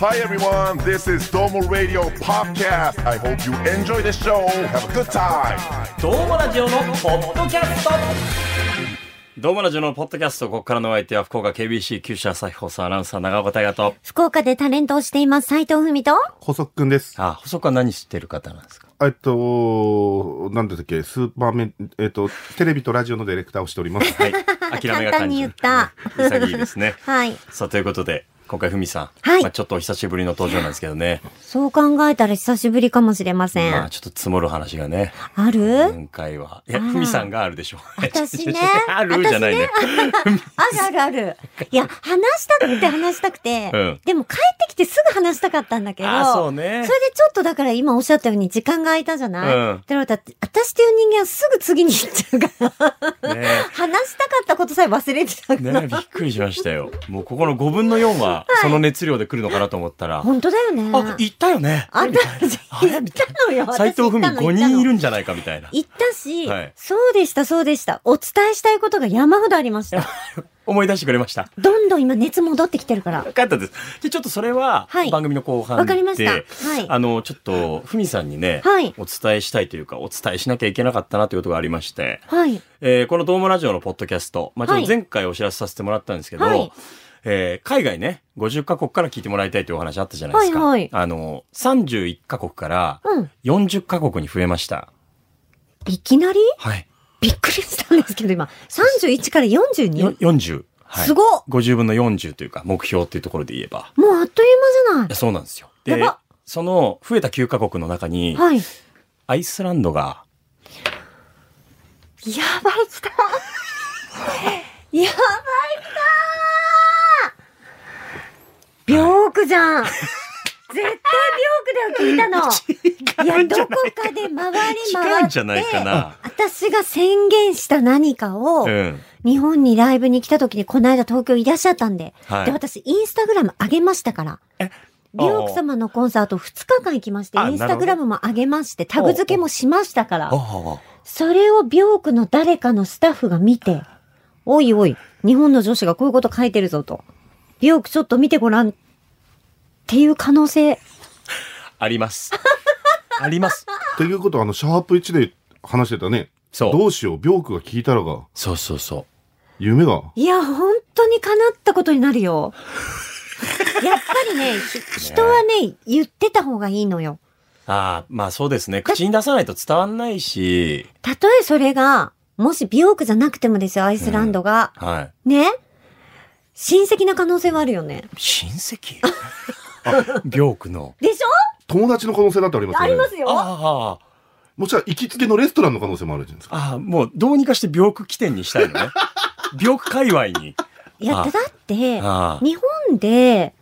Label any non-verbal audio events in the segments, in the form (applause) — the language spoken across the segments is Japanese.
Hi everyone, this is Domo Radio Podcast. I hope you enjoy the show. Have a good time. どうもラジオのポッドキャストどうもラジオのポッドキャスト、ここからのお相手は福岡 KBC 九州朝日放送アナウンサー長岡大和と。福岡でタレントをしています斉藤文と細くんです。あ、細川何知ってる方なんですか？えっと、なんだったっけ、スーパーメン、えっと、テレビとラジオのディレクターをしております。はい。諦めが感じる。簡単に言った潔いですね。(laughs) はいさあ、ということで、今回ふみさん。はいまあちょっとお久しぶりの登場なんですけどね。そう考えたら久しぶりかもしれません、まあちょっと積もる話がね。ある？今回は。いや、ふみさんがあるでしょ (laughs) う。(laughs) 私ねある？じゃないね。(laughs) あるあるあるいや話したくて話したくて、うんでも帰ってきてすぐ話したかったんだけどあ、そうねそ。れでちょっとだから今おっしゃったように時間が空いたじゃない、うんだからだっていう人間はすぐ次に行っちゃうからね話したかったことさえ忘れてたから、ねびっくりしましたよ。もうここの5分の4は、その熱量で来るのかなと思ったら、本当だよねあ、行ったよね。あんた行ったのよな。斎藤文私行ったの5人いるんじゃないかみたいな。行ったし、はいそうでした、そうでした。お伝えしたいことが山ほどありました。(laughs) 思い出してくれました。どんどん今熱戻ってきてるから。よかったです。で、ちょっとそれははい、番組の後半で、わかりましたはいあの、ちょっと、ふみさんにね、はいお伝えしたいというか、お伝えしなきゃいけなかったなということがありまして、はい。えーこのドームラジオのポッドキャスト、まあ、ちょっはいと前回お知らせさせてもらったんですけど、はいえー海外ね、50カ国から聞いてもらいたいというお話あったじゃないですか。はいはいあの、31カ国からうん。40カ国に増えました。いきなり？はい。びっくりしたんですけど、今、31からよ 42? 40。はい。すごっ50分の40というか、目標っていうところで言えば。もうあっという間じゃい？やそうなんですよ。でその増えた9カ国の中に、ない。はい。アイスランドが、やばい、来た。(laughs) やばい、来た病句じゃん。絶対病句だよ、聞いたの。(laughs) いや、どこかで回り回って。近いんじゃないかな私が宣言した何かを、うん。日本にライブに来た時にこの間東京いらっしゃったんで。はいで、私インスタグラム上げましたから。え？美容奥様のコンサート2日間行きまして、あインスタグラムも上げまして、タグ付けもしましたから。あそれを美容区の誰かのスタッフが見て、おいおい、日本の女子がこういうこと書いてるぞと。美容区ちょっと見てごらん。っていう可能性。あります。(laughs) あります。ということは、あの、シャープ1で話してたね。そうどうしよう、病句が聞いたらが、そうそうそう。夢が。いや、本当に叶ったことになるよ。(laughs) やっぱりね、ひ人はね、言ってた方がいいのよ。ああ、まあそうですね。口に出さないと伝わんないし、たとえそれが、もし美容区じゃなくてもですよ、アイスランドが。はい。ね？親戚な可能性はあるよね。親戚？(laughs) あ、病区の。でしょ？友達の可能性だってありますよね。ありますよ。ああ、もちろん行きつけのレストランの可能性もあるじゃないですか。ああ、もうどうにかして病区起点にしたいのね。(laughs) 病区界隈に。いや、あだって、あ日本で、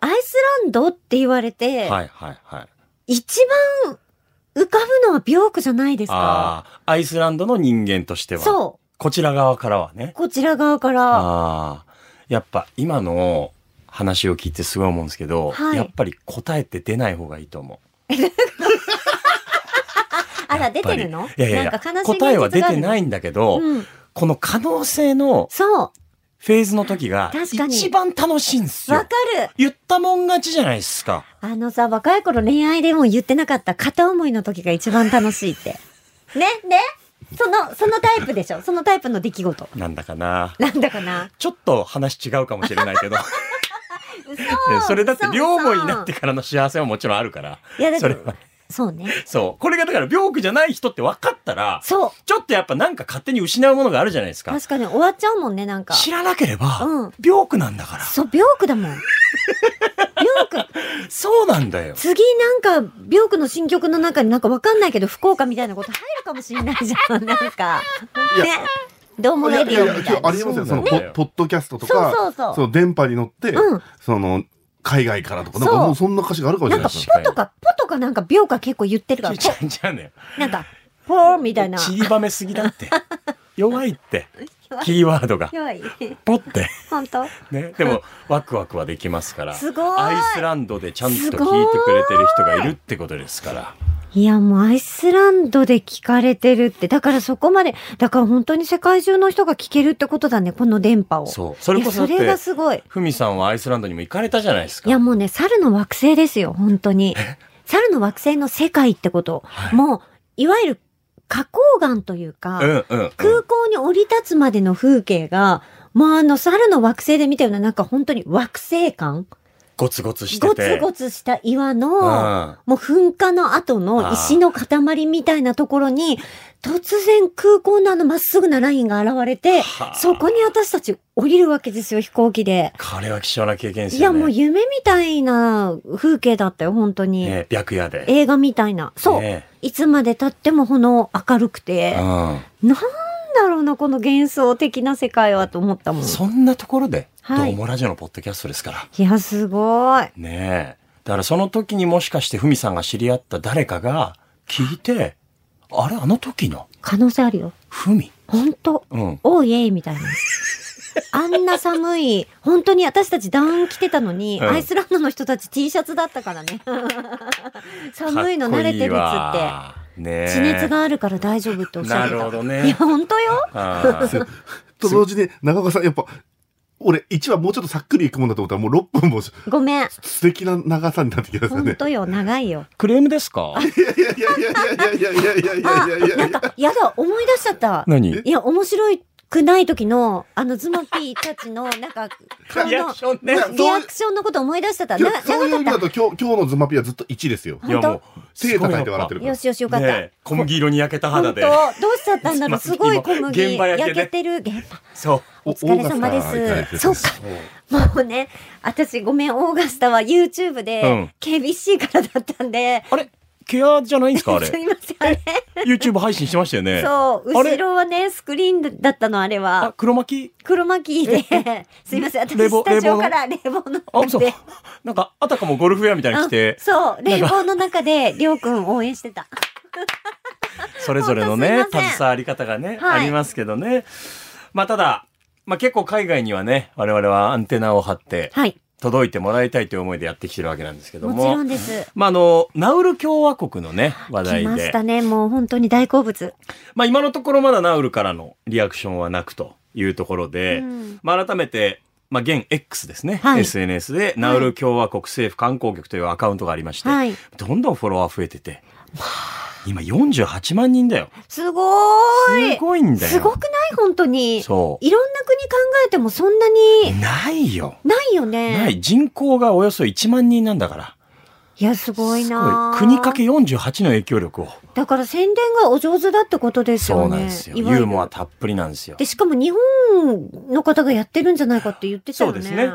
アイスランドって言われて、あ、はいはいはい。一番浮かぶのは美容区じゃないですか。ああ、アイスランドの人間としては。そう。こちら側からはね。こちら側から。ああ、やっぱ今の話を聞いてすごい思うんですけど、はいやっぱり答えって出ない方がいいと思う。(laughs) あら、出てるの？いやいやいやなんか悲しい答えは出てないんんだけど、うん。この可能性のそフェーズの時が確かに一番楽しいんですう。わよか。る。言ったもん勝ちじゃないですか。あのさ、若い頃恋愛でも言ってなかった片思いの時が一番楽しいって。ねねその、そのタイプでしょそのタイプの出来事。なんだかな。なんだかなちょっと話違うかもしれないけど。(laughs) 嘘ねそれだって嘘両思いになってからの幸せはもちろんあるから。いや、それは、そうね。そう。これがだから病気じゃない人って分かったら、そう。ちょっとやっぱなんか勝手に失うものがあるじゃないですか。確かに終わっちゃうもんね、なんか。知らなければ、うん病気なんだから。そう、病区だもん。(laughs) 病区。そうなんだよ。次なんか、病区の新曲の中になんかわかんないけど、福岡みたいなこと入るかもしれないじゃん。なんか。ね。どうもレディオみたいな。ありますよ。そのポッドキャストとそうか、そうそうその電波に乗って、うんその、海外からとか、なんかもうそんな歌詞があるかもしなんか、れないですよ。ポとか、ポとかなんか病価結構言ってるから、ちゃねなんか、ポーみたいな。散りばめすぎだって。弱いって。キーワードが。ポって。本当？ね。でも、ワクワクはできますから。すごいアイスランドでちゃんと聞いてくれてる人がいるってことですから。いや、もうアイスランドで聞かれてるって。だからそこまで、だから本当に世界中の人が聞けるってことだね、この電波を。そう。それこそそれがて、すごい。ふみさんはアイスランドにも行かれたじゃないですか。いや、もうね、猿の惑星ですよ、本当に。猿の惑星の世界ってこと。はいもう、いわゆる花崗岩というか、うんうん、うん。空港に降り立つまでの風景が、もうあの、猿の惑星で見たような、なんか本当に惑星感ゴツゴツしてゴて。ツゴツした岩の、うんもう噴火の後の石の塊みたいなところに、突然空港のあのまっすぐなラインが現れてはあ、そこに私たち降りるわけですよ、飛行機で。これは貴重な経験ですいや。もう夢みたいな風景だったよ、本当に。ね、白夜で。映画みたいな。そう。ねいつまで経ってもこの明るくて、うなんだろうな、この幻想的な世界はと思ったもん。ん。そんなところで、はいどうもラジオのポッドキャストですから。いや、すごい。ねえ。だからその時にもしかしてふみさんが知り合った誰かが聞いて、あれあの時の？可能性あるよ。ふみ。本当？うん。おいえいみたいな。(laughs) あんな寒い、本当に私たちダウン着てたのに、うんアイスランドの人たち T シャツだったからね。(laughs) 寒いの慣れてるっつって。わねえ地熱があるから大丈夫っておっしゃってた。なるほどねいや、本当よ。(laughs) と同時に、長岡さん、やっぱ、俺、1話もうちょっとさっくりいくもんだと思ったら、もう6分も素ごめん。敵な長さになってきましたね。本当よ、長いよ。クレームですか？いやいやいやいやいやいやいやいやいあ、やいやいやなんか、やだ、思い出しちゃった。何？いや、面白くない時の、あの、ズマピーたちの、なんか、顔 (laughs) のリアクションね。リアクションのこと思い出しちゃった。そういう意味だと今日、今日のズマピはずっと1ですよ。いやもう、手叩いて笑ってるた。よしよし、よかった。小麦色に焼けた肌本当？で。どうしちゃったんだろう？(laughs) すごい小麦焼けてる。現場。そう。お疲れ様です。そうか。もうね、私ごめん、オーガスタは YouTube うんで KBC からだったんで、あれケアじゃないんですかあすれ。いません、あれ。YouTube 配信してましたよね。(laughs) そう、後ろはね、スクリーンだったの、あれあは。、黒巻？き黒巻きで、(laughs) すいません、私スタジオから冷房の中で。。(laughs) なんか、あたかもゴルフウェアみたいに着てあ、そう、冷房の中で、りょうくん応援してた。それぞれのね携わり方がね、はいありますけどね。まあ、ただ、まあ結構海外にはね、我々はアンテナを張って、はい。届いてもらいたいという思いでやってきてるわけなんですけども。もちろんです。まあ、あの、ナウル共和国のね、話来題で。ましたね、もう本当に大好物。まあ、今のところまだナウルからのリアクションはなくというところで、うんまあ、改めて、まあ、現 X ですね。はい SNS で、ナウル共和国政府観光局というアカウントがありまして、はい。どんどんフォロワー増えてて、今48万人だよ。すごーい。すごいんだよ。すごくない？本当に。そう。いろんな国考えてもそんなにないよ。ないよね。ない。人口がおよそ1万人なんだから。いや、すごいすな。国かけ48の影響力を。だから宣伝がお上手だってことですそよね。うなんですよ。ユーモアたっぷりなんですよで、。しかも日本の方がやってるんじゃないかって言ってたよね。そうですね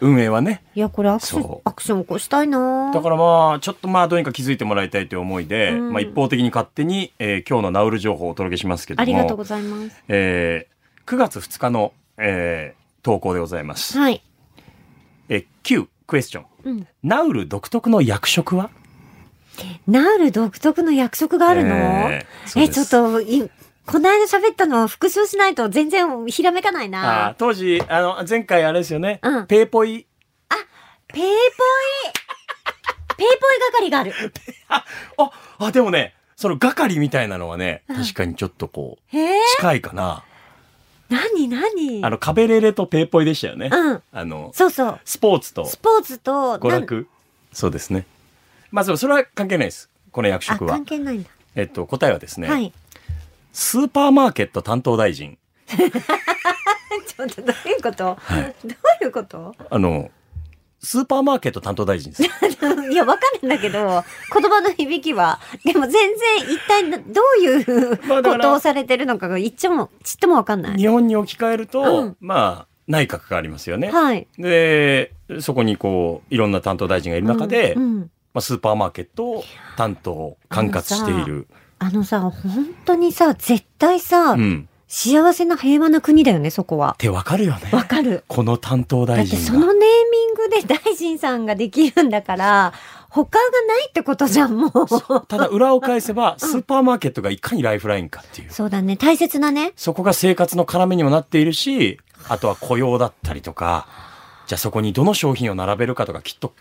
運営はね。いや、これアクションそ、アクション起こしたいなだからまあ、ちょっとまあ、どうにか気づいてもらいたいという思いで、うんまあ一方的に勝手に、えー今日のナウル情報をお届けしますけども。ありがとうございます。えー9月2日の、えー投稿でございます。はい。えー、Q、クエスチョン。うん。ナウル独特の役職は？ナウル独特の役職があるの、えーえ、ちょっと、いこの間喋ったのを復習しないと全然ひらめかないな。当時、あの、前回あれですよね。うんペーポイ。ペーポイ、ペーポイ係がある。(laughs) あ、あ、でもね、その係みたいなのはね、確かにちょっとこう、えー、近いかな。何何？あの、カベレレとペーポイでしたよね。うん。あの、そうそう。スポーツとスポーツと、娯楽。そうですね。まあ、それは関係ないです。この役あ、職は関。係ないんだ。えっと、答えはですね、はい。スーパーマーケット担当大臣。(laughs) ちょっとどういうこと、はいどういうこと？あの、スーパーマーケット担当大臣です。(laughs) いや、わかるんだけど、言葉の響きは。でも全然一体などういうことをされてるのかが言っちゃも、ちっともわかんない。日本に置き換えると、うんまあ、内閣がありますよね。はい。で、そこにこう、いろんな担当大臣がいる中で、うんうんまあ、スーパーマーケットを担当、管轄している。あのさ、本当にさ、絶対さ、うん。幸せな平和な国だよね、そこはっ。てわかるよね。わかる。この担当だって大臣が。そのネーミングで大臣さんができるんだから、他がないってことじゃん、もう。ただ裏を返せば、スーパーマーケットがいかにライフラインかっていう。そうだね、大切なね。そこが生活の要にもなっているし、あとは雇用だったりとか、じゃあそこにどの商品を並べるかとかきっと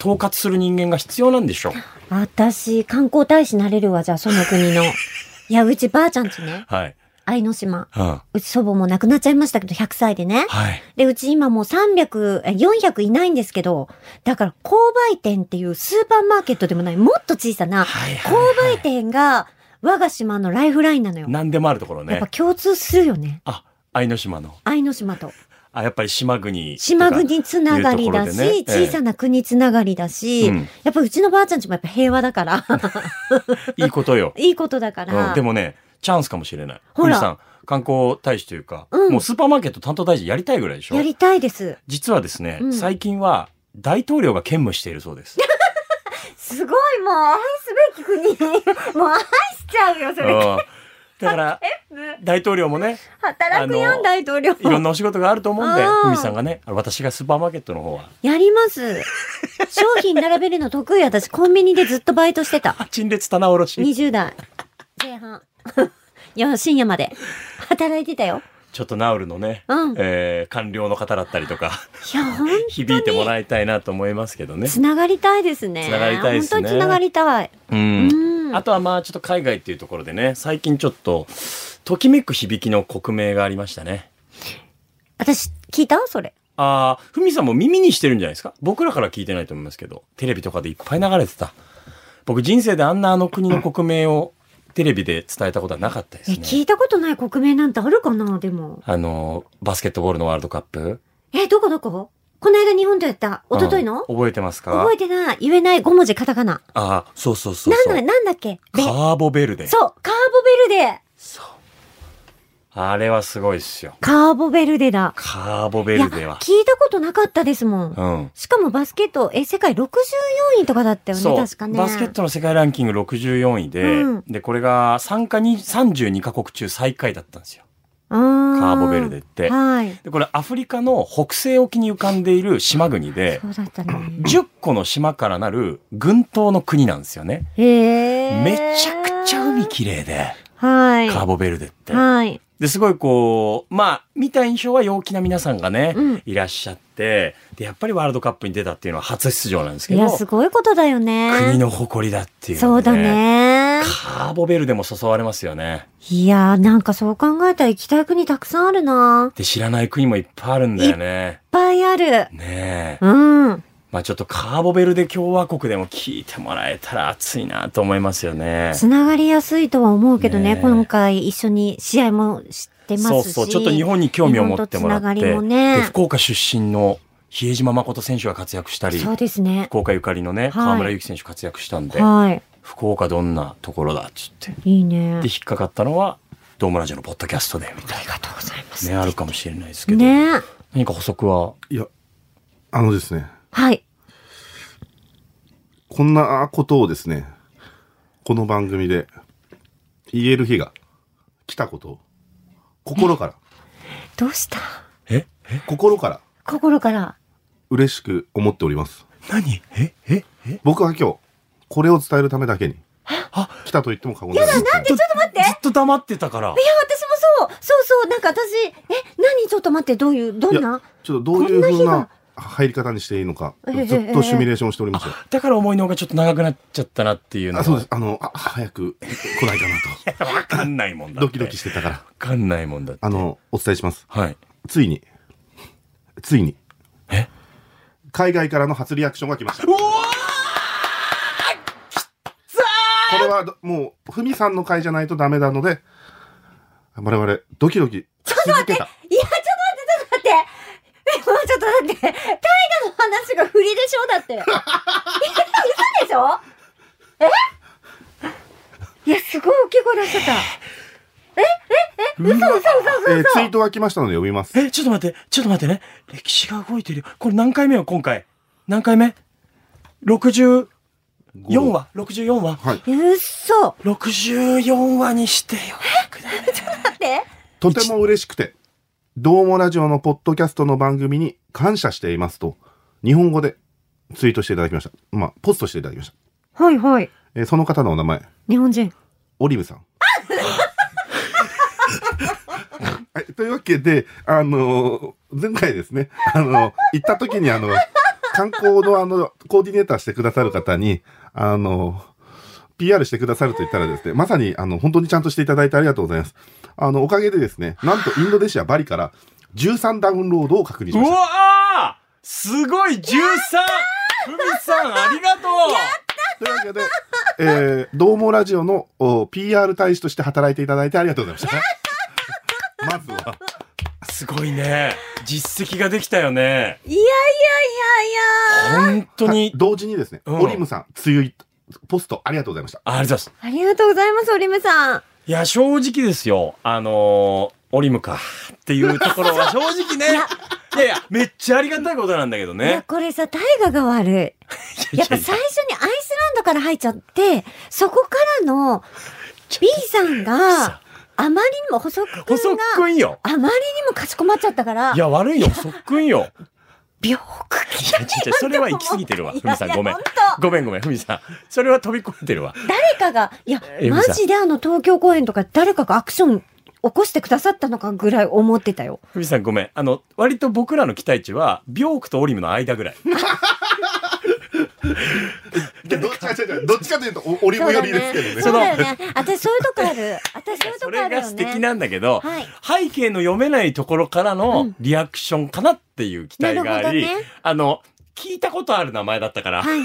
統括する人間が必要なんでしょう。私、観光大使なれるわ、じゃあ、その国の。(laughs) いや、うちばあちゃんちね、はい。愛の島。うん。うち祖母も亡くなっちゃいましたけど、100歳でね。はい。で、うち今もう300、え400いないんですけど、だから購買店っていうスーパーマーケットでもない、もっと小さなはい購買店が我が島のライフラインなのよ。何でもあるところねやっぱ。共通するよね。あ、愛の島の。愛の島と。あ、やっぱり島国。島国つながりだし、ねええ小さな国つながりだし、うんやっぱうちのばあちゃんちもやっぱ平和だから、(laughs) いいことよ。(laughs) いいことだから。うん、でもね、チャンスかもしれない。ほらさん、観光大使というか、うんもうスーパーマーケット担当大臣やりたいぐらいでしょやりたいです。実はですね、うん最近は大統領が兼務しているそうです。(laughs) すごい、もう愛すべき国。もう愛しちゃうよ、それ。うんだから、(laughs) 大統領もね、働くやん、大統領。いろんなお仕事があると思うんで、うんふみさんがね、私がスーパーマーケットの方は、やります。商品並べるの得意。私、コンビニでずっとバイトしてた。(laughs) 陳列棚卸し。20代。前半。(laughs) いや、深夜まで。働いてたよ。ちょっとナウルのね、うんえー官僚の方だったりとか、いや、ほん響いてもらいたいなと思いますけどね。つながりたいですね。つながりたいですね本当につながりたい。うんうんあとはまあちょっと海外っていうところでね、最近ちょっと、ときめく響きの国名がありましたね。私、聞いた？それ。ああ、ふみさんも耳にしてるんじゃないですか？僕らから聞いてないと思いますけど、テレビとかでいっぱい流れてた。僕人生であんなあの国の国名をテレビで伝えたことはなかったですえ、ね。聞いたことない国名なんてあるかな？でも。あの、バスケットボールのワールドカップえ、どこどこ？この間日本でやった。一昨日のうん覚えてますか？覚えてない。言えない5文字カタカナ。ああ、そうそうそうそう。なんだ、なんだっけ？カーボベルデ。そう、カーボベルデ。そう。あれはすごいっすよ。カーボベルデだ。カーボベルデは。聞いたことなかったですもん。うん。しかもバスケット、え、世界64位とかだったよね、確かね。バスケットの世界ランキング64位で、うんで、これが参加に32カ国中最下位だったんですよ。カーボベルデって。はい。で、これアフリカの北西沖に浮かんでいる島国で、そうだったね。10個の島からなる群島の国なんですよね。へえ。めちゃくちゃ海綺麗で、はい。カーボベルデって。はい。で、すごいこう、まあ、見た印象は陽気な皆さんがね、うんいらっしゃって、で、やっぱりワールドカップに出たっていうのは初出場なんですけど、いや、すごいことだよね。国の誇りだっていう、そうだ。ね。カーボベルデも誘われますよね。いやー、なんかそう考えたら行きたい国たくさんあるな。いっで、知らない国もいっぱいあるんだよね。ぱいある。ねえ。うん。まあちょっとカーボベルデ共和国でも聞いてもらえたら熱いなと思いますよね。つながりやすいとは思うけどね、ねえ今回一緒に試合もしてますし。そうそう、ちょっと日本に興味を持ってもらって、つながねで福岡出身の比江島誠選手が活躍したり、そうですね。福岡ゆかりのね、はい河村勇輝選手活躍したんで、はい。福岡どんなところだっつって。いいね。で、引っかかったのは、ドームラジオのポッドキャストで、みたいありがとうございます。な。ね、あるかもしれないですけど。ね何か補足は、いや、あのですね、はい。こんなことをですね、この番組で言える日が来たことを、心から、どうした？え？心から心から。嬉しく思っております。何？え？え？え？僕は今日、これを伝えるためだけに、あ、来たと言っても過言ではない。なんでちょっと待ってずっと黙ってたから。いや、私もそう、そうそう、なんか私、え、何ちょっと待って、どういう、どんいやなちょっとどういうこんな入り方にしていいのか、ええずっとシミュレーションしておりますよ。だから思いのほうがちょっと長くなっちゃったなっていうのは。あ、そうです。あの、あ、早く来ないかな (laughs) わかんないもんだと。って。ドキドキしてたから。わかんないもんだって。あ、の、お伝えします。はい。ついに、ついに、え？海外からの初リアクションが来ました。これはど、もう、ふみさんの回じゃないとダメなので、我々、ドキドキし続けた。いや、ちょっと待って、ちょっと待って。え、もうちょっと待って。タイガの話が振りでしょだって。え、嘘でしょ？え？いや、すごい大きい声出しちゃった。え、え、え、嘘嘘嘘嘘えーツイートが来ましたので読みます。え、ちょっと待って、ちょっと待ってね。歴史が動いてるよ。これ何回目よ、今回？何回目？?64 話 ?64 話はい。嘘 ?64 話にしてよ。待って。とても嬉しくて、どうもラジオのポッドキャストの番組に感謝していますと、日本語でツイートしていただきました。まあ、ポストしていただきました。はいはい。えーその方のお名前、日本人。オリブさん。(laughs) はい、というわけで、あのー前回ですね、あの行った時にあの、観光のあの、コーディネーターしてくださる方に、あの、PR してくださると言ったらですね、まさに、あの、本当にちゃんとしていただいてありがとうございます。あの、おかげでですね、なんとインドネシア・バリから13ダウンロードを確認しうました。わーすごい 13! ふみさんありがとうというわけで、えー、どうもラジオのお PR 大使として働いていただいてありがとうございました。(laughs) まずは、すごいね。実績ができたよね。いやいやいやいや。本当に。同時にですね、うんオリムさん、梅雨ポストありがとうございました。ありがとうございます。ありがとうございます、オリムさん。いや、正直ですよ。あのーオリムかっていうところは (laughs) 正直ね。いやいや、めっちゃありがたいことなんだけどいや、ね。これさ、大河が悪い。(laughs) やっぱ最初にアイスランドから入っちゃって、そこからの B さんが、あまりにも細くくん細が、くんよ。あまりにもかしこまっちゃったからい、や、悪いよ。そっくんよ。病気。それは行き過ぎてるわ。ふみさんごめんごめんごめん、ふみさん。それは飛び越えてるわ。誰かが、いやえ、マジであの東京公演とか誰かがアクション起こしてくださったのかぐらい思ってたよ。ふみさんごめん。あの、割と僕らの期待値は、ビョークとオリムの間ぐらい。(laughs) でどっちか違う違うどっちかというと、おオリム寄りですけどね。そうだよね。私そういうとこある。私そういうそとこあるよれが素敵ね。なんだけど、はい背景の読めないところからのリアクションかなっていう期待があり、なるほどねあの、聞いたことある名前だったから、はい。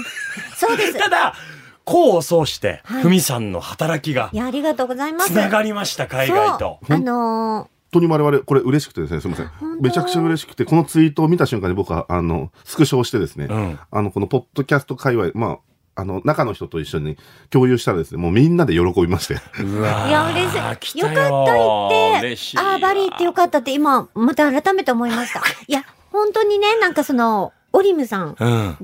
そうです。(laughs) ただ、功を奏して、はいふみさんの働きがいや、ありがとうございます。つながりました、海外と。そう。あの本当に我々、これ嬉しくてですね、すみません。めちゃくちゃ嬉しくて、このツイートを見た瞬間に僕は、あの、スクショをしてですね、うんあの、このポッドキャスト界隈、まあ、あの、中の人と一緒に共有したらですね、もうみんなで喜びまして。うわーいや、嬉しい。よかった言ってああ、バリ行ってよかったって今、また改めて思いました。いや、本当にね、なんかその、オリムさんうん。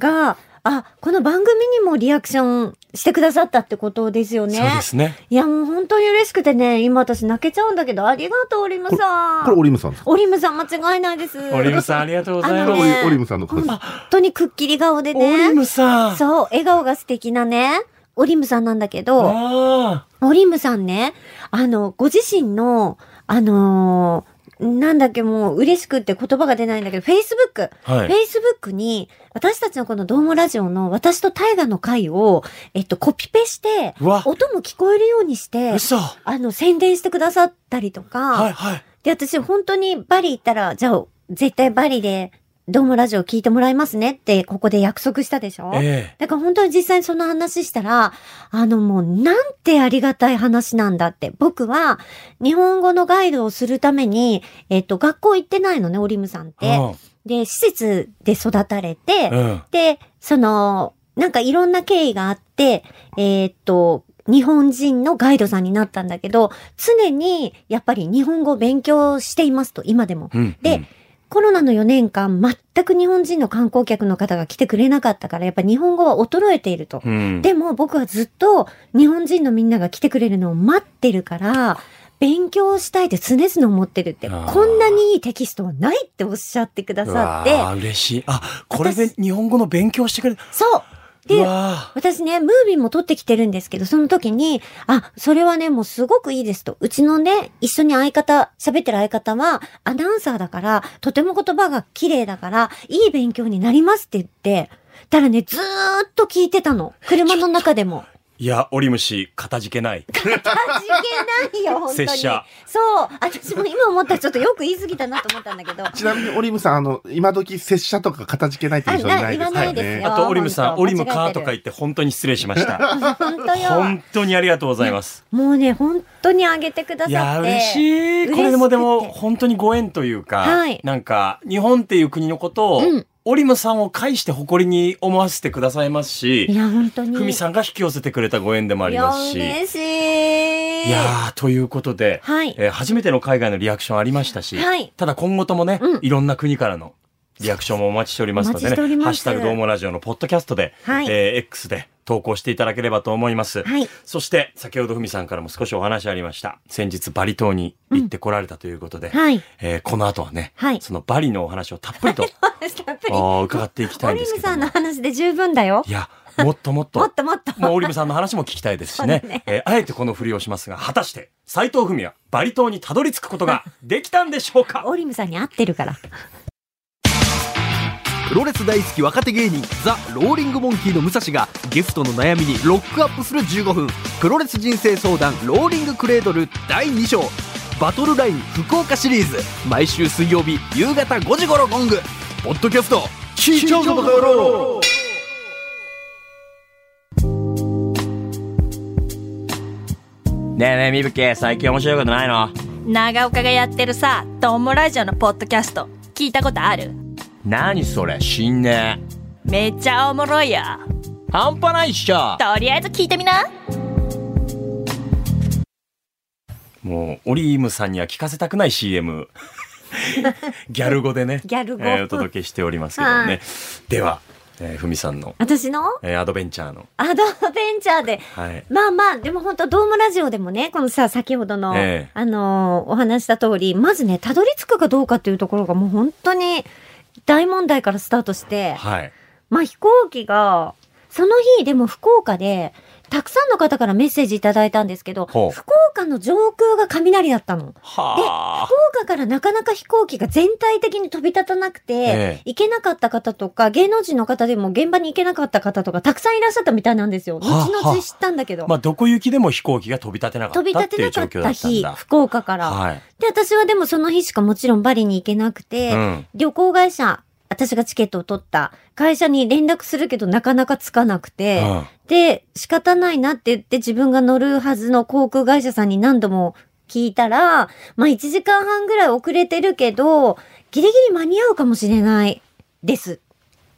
が、あ、この番組にもリアクションしてくださったってことですよね。そうですね。いや、もう本当に嬉しくてね、今私泣けちゃうんだけど、ありがとう、オリムさん。これオリムさんですか？オリムさん間違いないです。オリムさんありがとうございあます。のねオリムさんの声です。本当にくっきり顔でオリね。ムさん。そう、笑顔が素敵なね、オリムさんなんだけど、あオリムさんね、あの、ご自身の、あのーなんだっけもう嬉しくって言葉が出ないんだけど、Facebook、あ。はい。Facebook に、私たちのこのドームラジオの私とタイガの回を、えっと、コピペして、うわ、音も聞こえるようにして、嘘。あの、宣伝してくださったりとか、はいはい。で、私本当にバリ行ったら、じゃあ、絶対バリで、ドームラジオ聞いてもらいますねって、ここで約束したでしょ？ええ。だから本当に実際にその話したら、あのもうなんてありがたい話なんだって。僕は日本語のガイドをするために、えっと、学校行ってないのね、オリムさんって。で、施設で育たれて、うん。うん。で、その、なんかいろんな経緯があって、えーっと、日本人のガイドさんになったんだけど、常にやっぱり日本語を勉強していますと、今でも。うん。でうんコロナの4年間、全く日本人の観光客の方が来てくれなかったから、やっぱ日本語は衰えていると。うん。でも僕はずっと日本人のみんなが来てくれるのを待ってるから、勉強したいって常々思ってるって、こんなにいいテキストはないっておっしゃってくだうさって、わー嬉しい。あ、これで日本語の勉強してくれる。そううで、わ私ね、ムービーも撮ってきてるんですけど、その時に、あ、それはね、もうすごくいいですと。うちのね、一緒に相方、喋ってる相方は、アナウンサーだから、とても言葉が綺麗だから、いい勉強になりますって言って、たらね、ずーっと聞いてたの。車の中でも。ーいや、オリムシ、かたじけない。味気ないよ、本当に。拙者そう。私も今思ったらちょっとよく言い過ぎたなと思ったんだけど。(laughs) ちなみにオリムさん、あの、今時拙者とか形けないっていう人いないですあな言わないですよあと、オリムさん、オリムカー間違えてるとか言って本当に失礼しました。(laughs) 本当よ。本当にありがとうございます。もうね、本当にあげてくださって。いや、嬉しい。これでもでも、本当にご縁というか、はいなんか、日本っていう国のことを、うんオリムさんを介して誇りに思わせてくださいますいし、や、本当に。ふみさんが引き寄せてくれたご縁でもありますし。いや、嬉しい。いやー、ということで、はいえー初めての海外のリアクションありましたし、はいただ今後ともね、うんいろんな国からのリアクションもお待ちしておりますのでね、ハッシュタグどうもラジオのポッドキャストで、はいえー X で投稿していただければと思います。はいそして、先ほどふみさんからも少しお話ありました。先日バリ島に行ってこられたということで、はい。えーこの後はね、はいそのバリのお話をたっぷりと (laughs) たっぷり。あー伺っていきたオいんですけどもリムさんの話で十分だよ。いや、もっともっともっともっと。もうオリムさんの話も聞きたいですしね。ねえーあえてこの振りをしますが、果たして、斉藤文はバリ島にたどり着くことができたんでしょうか？(laughs) オリムさんに合ってるから。プロレス大好き若手芸人ザ・ローリングモンキーの武蔵がゲストの悩みにロックアップする15分。プロレス人生相談ローリングクレードル第2章。バトルライン福岡シリーズ。毎週水曜日夕方5時頃ゴング。ポッドキャスト聞いちゃうぞバカ野郎ねえねえみぶけ最近面白いことないの？長岡がやってるさ、トンボラジオのポッドキャスト、聞いたことある？何それ死んねめっちゃおもろいよ。え半端ないっしょ。とりあえず聞いてみな。もうオリームさんには聞かせたくない CM (laughs) ギャル語でね。ギャル語。えーお届けしておりますけどはねでは、えーふみさんの、私の？えーアドベンチャーの。アドベンチャーで、はい。まあまあ、でも本当ドームラジオでもね、このさ、先ほどの、ええ。あのーお話した通り、まずね、たどり着くかどうかっていうところがもう本当に大問題からスタートして、はい。まあ飛行機が、その日でも福岡で、たくさんの方からメッセージいただいたんですけど、福岡の上空が雷だったの。は福岡からなかなか飛行機が全体的に飛び立たなくて、ええ行けなかった方とか、芸能人の方でも現場に行けなかった方とか、たくさんいらっしゃったみたいなんですよ。後はあ々知ったんだけど。まあどこ行きでも飛行機が飛び立てなかった飛び立ってなかった日、だ福岡から。はいで、私はでもその日しかもちろんバリに行けなくて、うん旅行会社、私がチケットを取った会社に連絡するけどなかなかつかなくて、うんで、仕方ないなって言って自分が乗るはずの航空会社さんに何度も聞いたら、まあ1時間半ぐらい遅れてるけど、ギリギリ間に合うかもしれないです。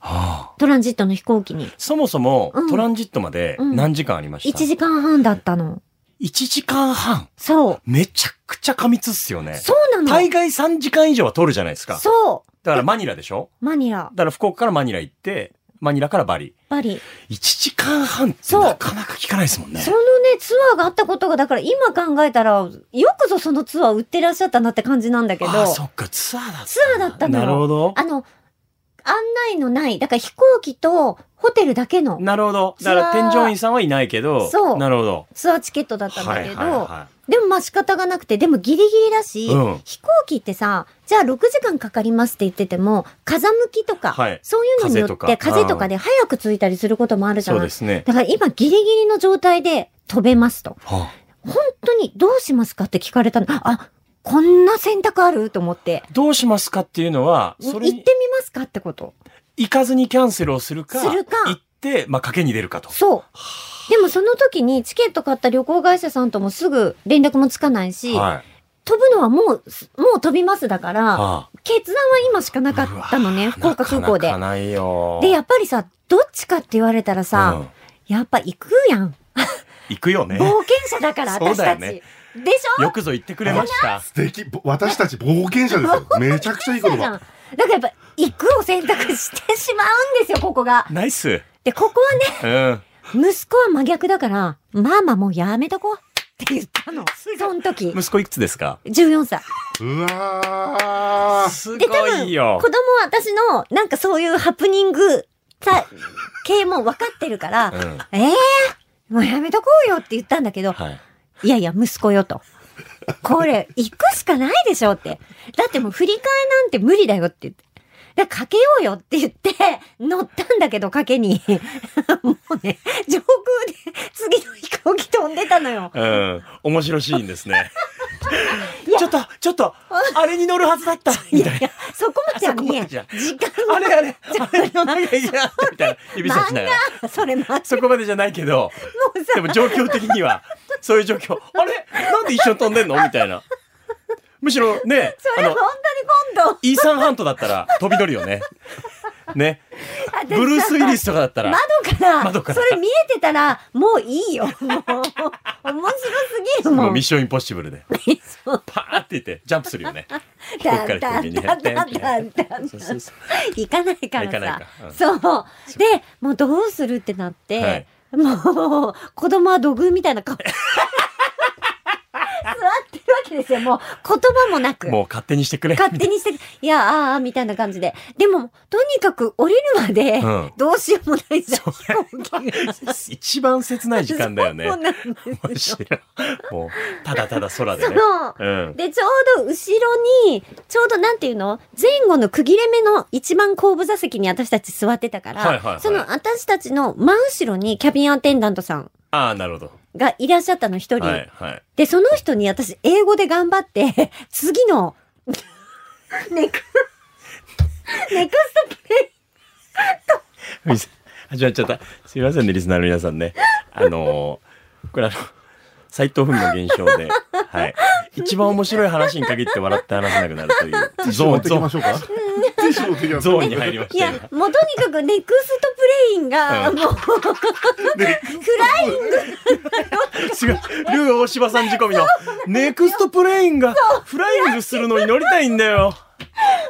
はあトランジットの飛行機に。そもそもうんトランジットまでうん何時間ありました、1時間半だったの。1時間半？そう。めちゃくちゃ過密っすよねそうなの。大概3時間以上は取るじゃないですかそだからマニラでしょ？う。マニラ、だから福岡からマニラ行ってマニラからバリ。バリ。1時間半ってなかなか聞かないですもんね。そのね、ツアーがあったことが、だから今考えたら、よくぞそのツアー売ってらっしゃったなって感じなんだけど、ああそっかツアーだったツアーだったのよ。なるほど。あの、案内のない、だから飛行機とホテルだけのなるほど。だから添乗員さんはいないけどそう。なるほど。ツアーチケットだったんだけど、はいはいはでもまあ仕方がなくて、でもギリギリだし、うん飛行機ってさ、じゃあ6時間かかりますって言ってても、風向きとか、はいそういうのによって風とかで早く着いたりすることもあるいじゃない？ですねだから今ギリギリの状態で飛べますと。は本当にどうしますかって聞かれたの。あ、こんな選択あると思って。あどうしますかっていうのは行ってみますかってこと。行かずにキャンセルをするかするか行ってまあ賭けに出るかとそう。でもその時にチケット買った旅行会社さんともすぐ連絡もつかないし、はい。飛ぶのはもう、もう飛びますだから、は決断は今しかなかったのね、あ。福岡空港で。なか。なかないよ。で、やっぱりさ、どっちかって言われたらさ、うん。やっぱ行くやん。(laughs) 行くよね。冒険者だから、私たち。だよね。でしょ？よくぞ言ってくれました。素敵。ぼ私たち冒険者ですよ。(laughs) めちゃくちゃいい言そうじゃん。葉。だからやっぱ、行くを選択してしまうんですよ、ここが。ナイス。で、ここはね、うん息子は真逆だから、ママもうやめとこうって言ったの。その時、息子いくつですか？14歳。うわー。すで、多分、子ごいよ供は私の、なんかそういうハプニング、さ、系も分かってるから、うんええもうやめとこうよって言ったんだけど、はいいやいや、息子よと。これ、行くしかないでしょって。だってもう振り替えなんて無理だよって言って。だかけようよって言って、乗ったんだけど、賭けに。(laughs) もうね、上空で次の飛行機飛んでたのよ。うん。面白シーンですね。ちょっとちょっとあれに乗るはずだった。(laughs) みたいな。そこまでは見えん。時間あれあれ。あれに乗んなきゃいけないみたいな。指さしながら。が、それそこまでじゃないけど。もうさ。で、も状況的には。そういう状況。あれ？なんで一緒に飛んでんの？みたいなむしろね (laughs) それ本当に今度、イーサンハントだったら飛び乗るよね。ね。ブルース・ウィリスとかだったら窓から、窓から。それ見えてたら、もういいよ。もう、面白すぎるも。もうんミッションインポッシブルで。パーって言ってジャンプするよね。(laughs) だこっから飛行機にだだだだだそうそうそう。行かないから行かないさ。そう。で、もうどうするってなって、はい。もう、子供は土偶みたいな顔。けですよ。もう、言葉もなく。もう勝手にしてくれ。勝手にしてくれ、いや、ああ、みたいな感じで。でも、とにかく降りるまで、どうしようもないじゃん。う飛行機が一番切ない時間だよね。そうなんですよ。もう、ただただ空でそね。う。ん。で、ちょうど後ろに、ちょうどなんていうの前後の区切れ目の一番後部座席に私たち座ってたから、はいはいその私たちの真後ろにキャビンアテンダントさんああ、なるほど。がいらっしゃったの一人。はい、はい。で、その人に私英語で頑張って、(laughs) 次の、(laughs) ネク、(laughs) ネクストプレイみ始まっちゃった。すいませんね、リスナーの皆さんね。あのーこれあの、斎藤文の現象で、はい。一番面白い話に限って笑って話せなくなるという、ゾーン、ゾーン、ゾーンに入りましたよ。、いやもうとにかく next plane が、うんもう、 flyingすごい。ルー大柴さん仕込みの、 next plane が flying するのに乗りたいんだよ。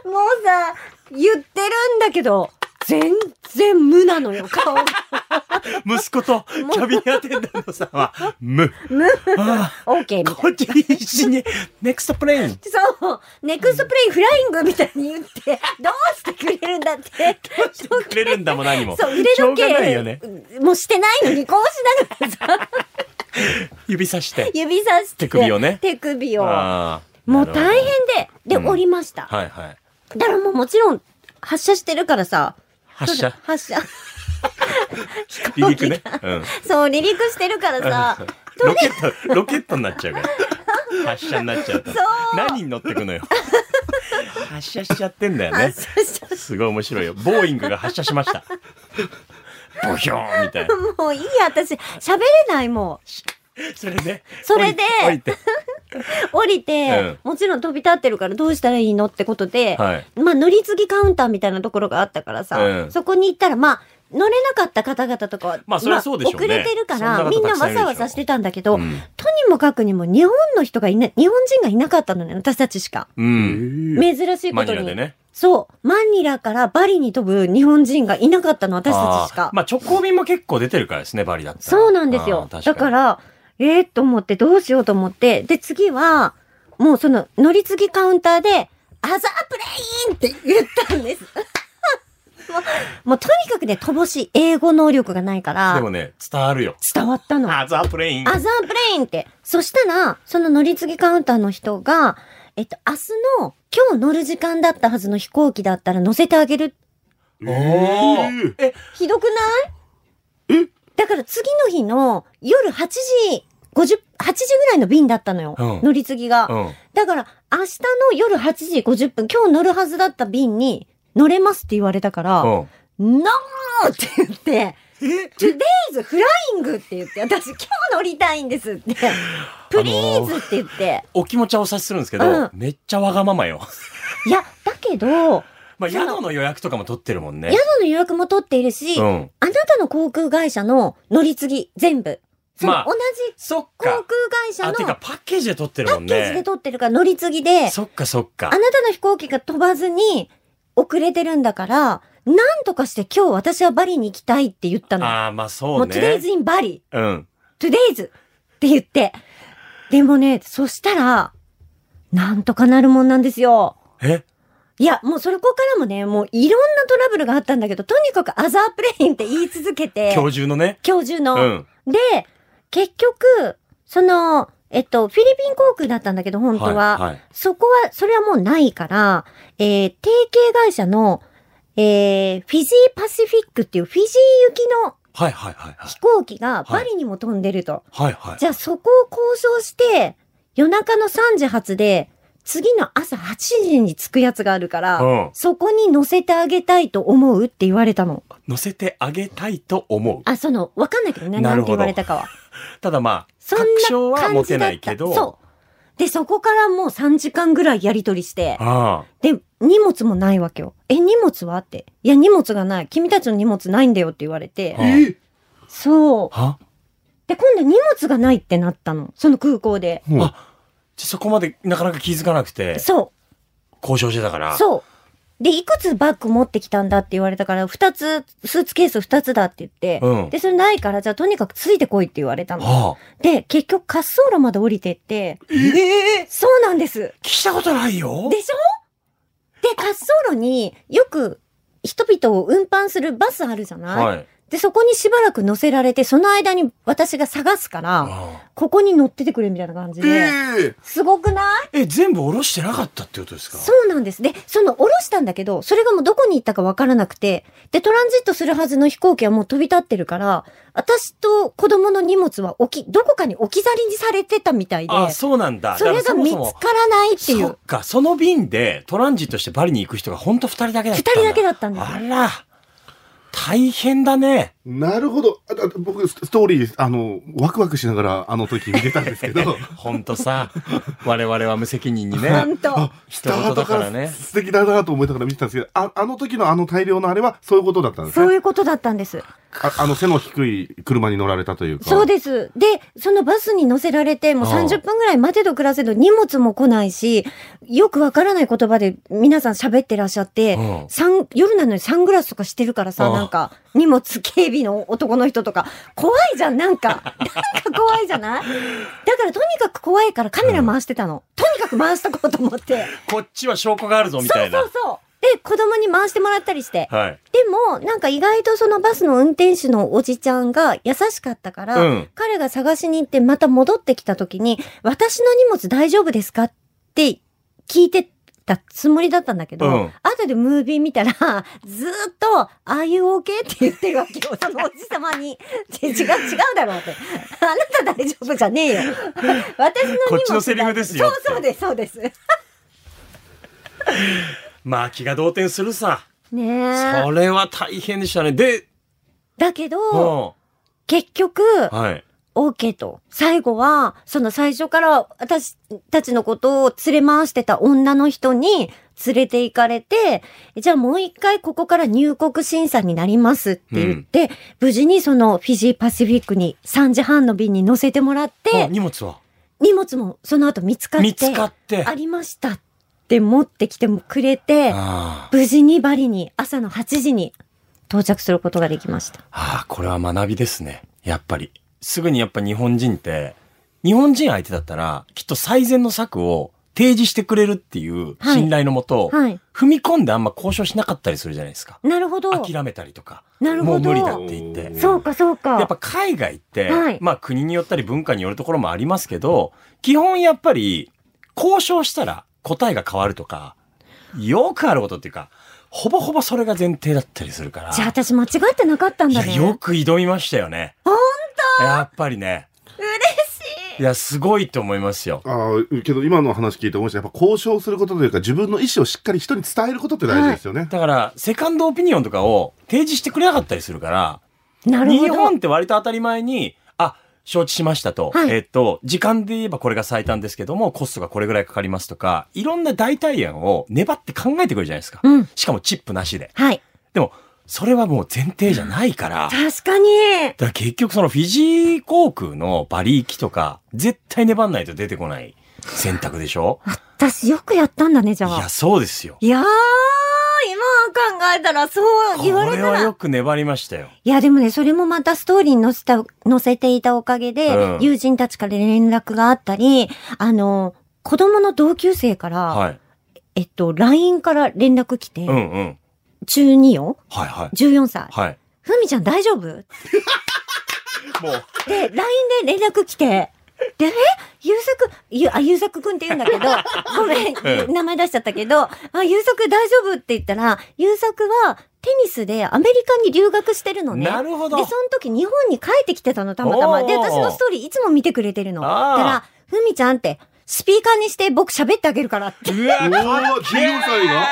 もうさ、言ってるんだけど、全然無なのよ、(laughs) 顔が。息子とキャビンアテンダントさんは、無。無。あオーケーみたいな。あ、こっち必死に、 next plane。そう、 next plane flying みたいに言って、どうしてくれるんだって。くれるんだも何も。そう、腕時がないよね。計もしてないのに、こうしながらさ、指さして。指さして。手首をね手首を。もう大変で、で、うん降りました。はいはい。だからもうもちろん、発射してるからさ。発射？発射。離陸ね。うん。そう、離陸してるからさ。(laughs) ロケット、ロケットになっちゃうから。(laughs) 発射になっちゃうと。何に乗ってくのよ。(laughs) 発射しちゃってんだよね。すごい面白いよ。ボーイングが発射しました。ボヒョーンみたいな。もういいや、私、喋れないも (laughs) それで。それで降りて。う。降りて、もちろん飛び立ってるからどうしたらいいのってことで、はいまあ乗り継ぎカウンターみたいなところがあったからさ、うんそこに行ったら、まあ、乗れなかった方々とかは、まあそりゃそうでしょうね遅れてるから、そんな方みんなわたくさんいるでしょさわさしてたんだけど、うんとにもかくにも日本の人がいない、日本人がいなかったのね、私たちしか。うん。珍しいこマとに。ニラでね。そう。マニラからバリに飛ぶ日本人がいなかったの、私たちしか。あーまあ直行便も結構出てるからですね、バリだったら。そうなんですよあ。ーだか、ら、えー、と思ってどうしようと思って、で、次は、もうその乗り継ぎカウンターで、 other plane って言ったんです。(laughs) もうもうとにかくね、乏しい英語能力がないから、でもね、伝わるよ。伝わったの。 Other plane。Other plane って。そしたら、その乗り継ぎカウンターの人が、えっと、明日の、今日乗る時間だったはずの飛行機だったら乗せてあげる。おーえ、ひどくない？え？だから次の日の夜8時50、8時ぐらいの便だったのよ。うん乗り継ぎが。うん。だから、明日の夜8時50分、今日乗るはずだった便に乗れますって言われたから、うん。No! って言って、Today's flying って言って、私今日乗りたいんですって、Please って言って、お気持ちはお察しするんですけど、うんめっちゃわがままよ。いや、だけど、まあ、宿の予約とかも取ってるもんね。宿の予約も取っているし、うん。あなたの航空会社の乗り継ぎ、全部。そのまあ同じそっ航空か。会社あ、のてかパッケージで取ってるもんパッケージでね。取ってるから乗り継ぎで、そっかそっかあな。たの飛行機が飛ばずに遅れてるんだから、なんとかして今日私はバリに行きたいって言ったの。ああ、まあそもううね。Today's in バリ。うん。Today's って言って。でもね、そしたら、なんとかなるもんなんですよ。え？いや、もうそれこからもね、もういろんなトラブルがあったんだけど、とにかくアザープレインって言い続けて、今日中のね。今日中の。うん。で、結局、その、えっと、フィリピン航空だったんだけど、本当は。はいはいそこは、それはもうないから、えー、提携会社の、えー、フィジーパシフィックっていうフィジー行きのはいはいはいはい。飛行機がバリにも飛んでると。はいはい。じゃあそこを交渉して、夜中の3時発で、次の朝8時に着くやつがあるから、うんそこに乗せてあげたいと思うって言われたの。乗せてあげたいと思う。あ、その、わかんないけどね、なんて言われたかは。(laughs) ただまあ、そんな確証は持てないけど。そう。で、そこからもう3時間ぐらいやりとりして、あで、荷物もないわけよ。え、荷物は？って。いや、荷物がない。君たちの荷物ないんだよって言われて。あ。え？そう。は？で、今度荷物がないってなったの。その空港で。あそこまでなかなか気づかなくて、そ交渉してたから。う。そう。で、いくつバッグ持ってきたんだって言われたから、二つ、スーツケース二つだって言って、うんで、それないから、じゃあとにかくついてこいって言われたの。はあ。で、結局滑走路まで降りてって、ええそうなんです。聞いたことないよ。でしょ？で、滑走路によく人々を運搬するバスあるじゃない、はい。で、そこにしばらく乗せられて、その間に私が探すから、あここに乗っててくれみたいな感じえで。えすごくない？え、全部下ろしてなかったってことですか？そうなんです。で、その降ろしたんだけど、それがもうどこに行ったかわからなくて、で、トランジットするはずの飛行機はもう飛び立ってるから、私と子供の荷物は置き、どこかに置き去りにされてたみたいで、あ、そうなんだ。それが見つからないっていう。そっか、その便でトランジットしてバリに行く人が本当二人だけだったんだ。二人だけだったんですあら、大変だね。なるほど。ああ僕、スストーリー、あの、ワクワクしながらあの時見てたんですけど、(laughs) 本当さ、我々は無責任にね。本当あ、人事だからね素敵だなと思いながら見てたんですけど、ああの時のあの大量のあれはそういうことだったんですね。そういうことだったんです。ああの背の低い車に乗られたというか。そうです。で、そのバスに乗せられて、もうああ30分ぐらい待てど暮らせど荷物も来ないし、よくわからない言葉で皆さん喋ってらっしゃって、夜なのにサングラスとかしてるからさ、なんか、荷物警備の男の人とか、怖いじゃん、なんか。なんか怖いじゃない？だからとにかく怖いからカメラ回してたの。とにかく回しとこうと思って。こっちは証拠があるぞみたいな。そうそう。で、子供に回してもらったりして。はい。でも、なんか意外とそのバスの運転手のおじちゃんが優しかったから、うん彼が探しに行ってまた戻ってきた時に、私の荷物大丈夫ですか？って聞いてたつもりだったんだけど、うん後でムービー見たら、(laughs) ずーっと、あいう OK って言ってるわけよ、そのおじさまに。(laughs) 違う、違うだろうって。あなた大丈夫じゃねえよ。(laughs) 私のこっちのセリフですよそうそうです、そうです。まあ気が動転するさ。ねえ。それは大変でしたね。で、だけど、も結局、う、はい。OK と。最後は、その最初から私たちのことを連れ回してた女の人に連れて行かれて、じゃあもう一回ここから入国審査になりますって言って、無事にそのフィジーパシフィックに3時半の便に乗せてもらっあて、荷物は？荷物もその後見つかって、見つかって。ありましたって持ってきてもくれて、あ無事にバリに朝の8時に到着することができました。ああ、これは学びですね。やっぱり。すぐにやっぱ日本人って、日本人相手だったら、きっと最善の策を提示してくれるっていうはい信頼のもと、はい。踏み込んであんま交渉しなかったりするじゃないですか。なるほど。諦めたりとか。なるほどもう無理だって言って。そうか、そうか。やっぱ海外って、はいまあ国によったり文化によるところもありますけど、基本やっぱり交渉したら答えが変わるとか、よくあることっていうか、ほぼほぼそれが前提だったりするから。じゃあ私間違ってなかったんだね。よく挑みましたよね。本当やっぱりね。嬉しい。いや、すごいと思いますよ。ああ、けど今の話聞いて思いました。やっぱ交渉することというか、自分の意思をしっかり人に伝えることって大事ですよね。だから、セカンドオピニオンとかを提示してくれなかったりするから、日なるほど。本って割と当たり前に、あ、承知しましたと。はいえっと、時間で言えばこれが最短ですけども、コストがこれぐらいかかりますとか、いろんな代替案を粘って考えてくるじゃないですか。うん。しかもチップなしで。はい。でも、それはもう前提じゃないから。確かに。だから結局そのフィジー航空のバリ行きとか、絶対粘んないと出てこない選択でしょ？私よくやったんだね、じゃあいや、。そうですよ。いやー、今考えたらそう言われたら。これはよく粘りましたよ。いや、でもね、それもまたストーリーに載せた、載せていたおかげで、うん友人たちから連絡があったり、あの、子供の同級生から、はい。えっと、LINE から連絡来て、うんうん。中2よ。はいはい。14歳。はい。ふみちゃん大丈夫？(laughs) もう、で、LINE で連絡来て、で、え？ゆうさく、ゆ、あ、ゆうさくくんって言うんだけど、(laughs) ごめうんん、名前出しちゃったけど、あ、ゆうさく大丈夫って言ったら、ゆうさくはテニスでアメリカに留学してるのね。なるほど。で、その時日本に帰ってきてたの、たまたま。で、私のストーリーいつも見てくれてるの。だから、ふみちゃんって、スピーカーにして僕喋ってあげるからって。うわ、おーかっけ14歳が？